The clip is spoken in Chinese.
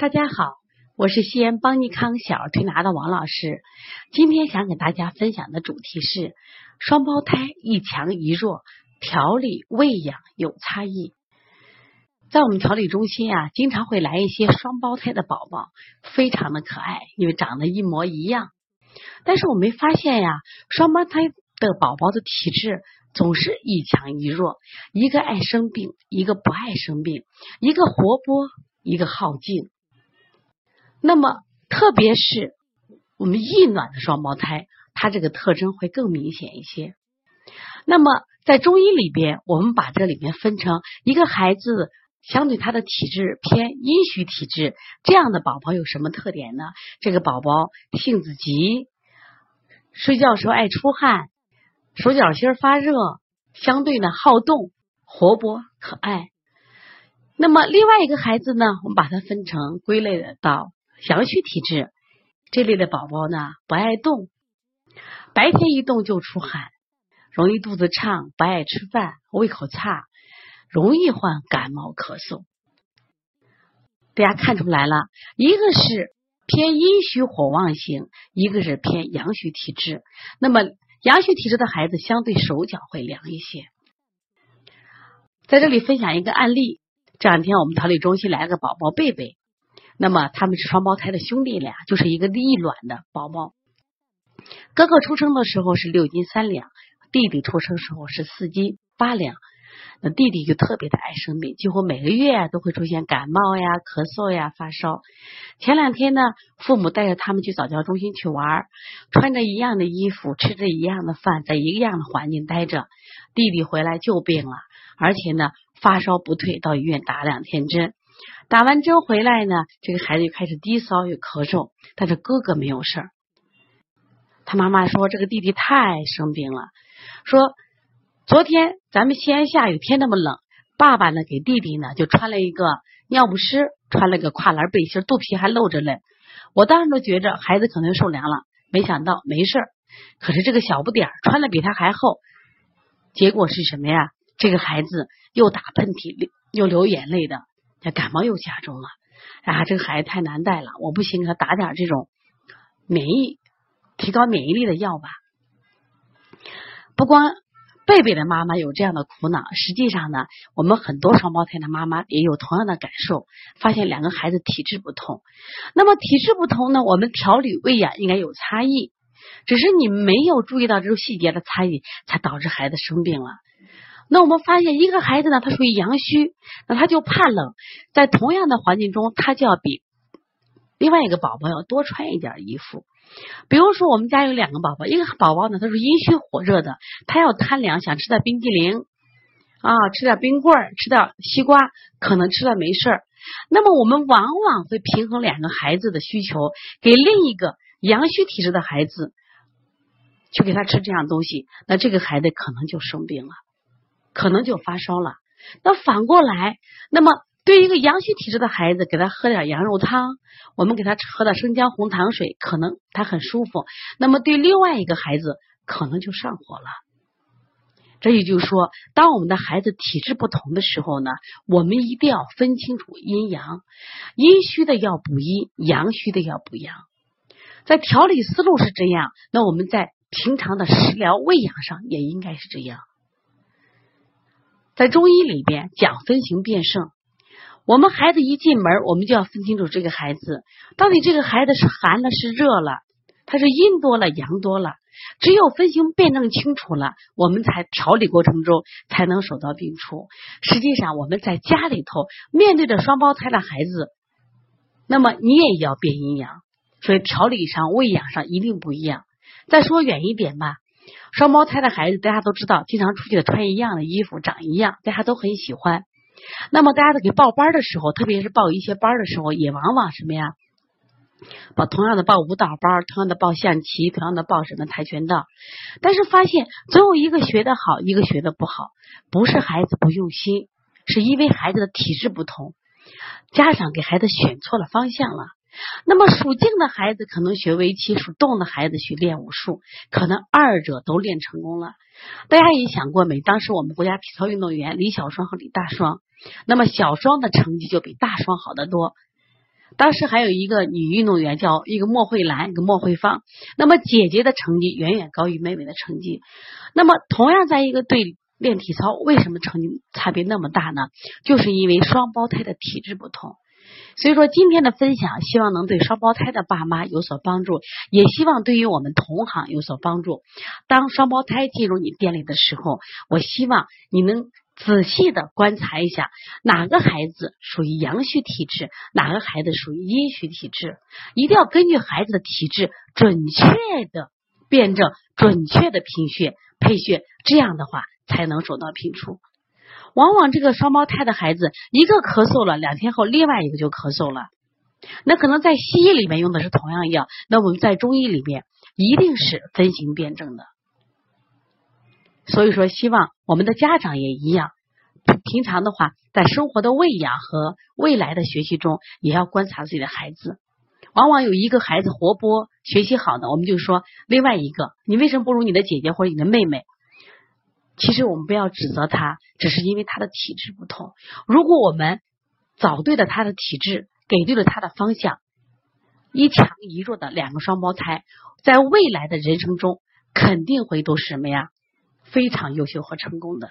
大家好，我是西安邦尼康小儿推拿的王老师。今天想给大家分享的主题是双胞胎一强一弱，调理喂养有差异。在我们调理中心啊，经常会来一些双胞胎的宝宝，非常的可爱，因为长得一模一样。但是我没发现呀，双胞胎的宝宝的体质总是一强一弱，一个爱生病，一个不爱生病，一个活泼，一个好静。那么，特别是我们异卵的双胞胎，它这个特征会更明显一些。那么，在中医里边，我们把这里面分成一个孩子相对他的体质偏阴虚体质，这样的宝宝有什么特点呢？这个宝宝性子急，睡觉时候爱出汗，手脚心发热，相对呢好动、活泼、可爱。那么另外一个孩子呢，我们把它分成归类的到。阳虚体质这类的宝宝呢，不爱动，白天一动就出汗，容易肚子胀，不爱吃饭，胃口差，容易患感冒咳嗽。大家看出来了，一个是偏阴虚火旺型，一个是偏阳虚体质。那么阳虚体质的孩子相对手脚会凉一些。在这里分享一个案例，这两天我们调理中心来了个宝宝贝贝。那么他们是双胞胎的兄弟俩，就是一个异卵的宝宝。哥哥出生的时候是六斤三两，弟弟出生时候是四斤八两。那弟弟就特别的爱生病，几乎每个月都会出现感冒呀、咳嗽呀、发烧。前两天呢，父母带着他们去早教中心去玩，穿着一样的衣服，吃着一样的饭，在一个样的环境待着。弟弟回来就病了，而且呢发烧不退，到医院打两天针。打完针回来呢，这个孩子就开始低烧又咳嗽，但是哥哥没有事儿。他妈妈说：“这个弟弟太生病了。”说：“昨天咱们西安下雨天那么冷，爸爸呢给弟弟呢就穿了一个尿不湿，穿了个跨栏背心，肚皮还露着嘞。我当时都觉着孩子可能受凉了，没想到没事儿。可是这个小不点儿穿的比他还厚，结果是什么呀？这个孩子又打喷嚏，又流眼泪的。”这感冒又加重了，啊，这个孩子太难带了，我不行，给他打点这种免疫、提高免疫力的药吧。不光贝贝的妈妈有这样的苦恼，实际上呢，我们很多双胞胎的妈妈也有同样的感受，发现两个孩子体质不同。那么体质不同呢，我们调理喂养应该有差异，只是你没有注意到这种细节的差异，才导致孩子生病了。那我们发现一个孩子呢，他属于阳虚，那他就怕冷，在同样的环境中，他就要比另外一个宝宝要多穿一点衣服。比如说，我们家有两个宝宝，一个宝宝呢，他是阴虚火热的，他要贪凉，想吃点冰激凌啊，吃点冰棍儿，吃点西瓜，可能吃了没事儿。那么我们往往会平衡两个孩子的需求，给另一个阳虚体质的孩子去给他吃这样东西，那这个孩子可能就生病了。可能就发烧了。那反过来，那么对一个阳虚体质的孩子，给他喝点羊肉汤，我们给他喝点生姜红糖水，可能他很舒服。那么对另外一个孩子，可能就上火了。这也就是说，当我们的孩子体质不同的时候呢，我们一定要分清楚阴阳，阴虚的要补阴，阳虚的要补阳。在调理思路是这样，那我们在平常的食疗喂养上也应该是这样。在中医里边讲分型辨证，我们孩子一进门，我们就要分清楚这个孩子到底这个孩子是寒了是热了，他是阴多了阳多了。只有分型辨证清楚了，我们才调理过程中才能手到病除。实际上我们在家里头面对着双胞胎的孩子，那么你也要辨阴阳，所以调理上喂养上一定不一样。再说远一点吧。双胞胎的孩子，大家都知道，经常出去的穿一样的衣服，长一样，大家都很喜欢。那么，大家在给报班的时候，特别是报一些班的时候，也往往什么呀？报同样的报舞蹈班，同样的报象棋，同样的报什么跆拳道。但是发现总有一个学的好，一个学的不好，不是孩子不用心，是因为孩子的体质不同，家长给孩子选错了方向了。那么属静的孩子可能学围棋，属动的孩子学练武术，可能二者都练成功了。大家也想过没？当时我们国家体操运动员李小双和李大双，那么小双的成绩就比大双好得多。当时还有一个女运动员叫一个莫慧兰，一个莫慧芳。那么姐姐的成绩远远高于妹妹的成绩。那么同样在一个队里练体操，为什么成绩差别那么大呢？就是因为双胞胎的体质不同。所以说今天的分享，希望能对双胞胎的爸妈有所帮助，也希望对于我们同行有所帮助。当双胞胎进入你店里的时候，我希望你能。仔细的观察一下，哪个孩子属于阳虚体质，哪个孩子属于阴虚体质，一定要根据孩子的体质，准确的辩证，准确的评血配血，这样的话才能手到平出。往往这个双胞胎的孩子，一个咳嗽了，两天后另外一个就咳嗽了。那可能在西医里面用的是同样药，那我们在中医里面一定是分型辩证的。所以说，希望我们的家长也一样。平常的话，在生活的喂养和未来的学习中，也要观察自己的孩子。往往有一个孩子活泼、学习好的，我们就说另外一个，你为什么不如你的姐姐或者你的妹妹？其实我们不要指责他，只是因为他的体质不同。如果我们找对了他的体质，给对了他的方向，一强一弱的两个双胞胎，在未来的人生中肯定会都是什么呀？非常优秀和成功的。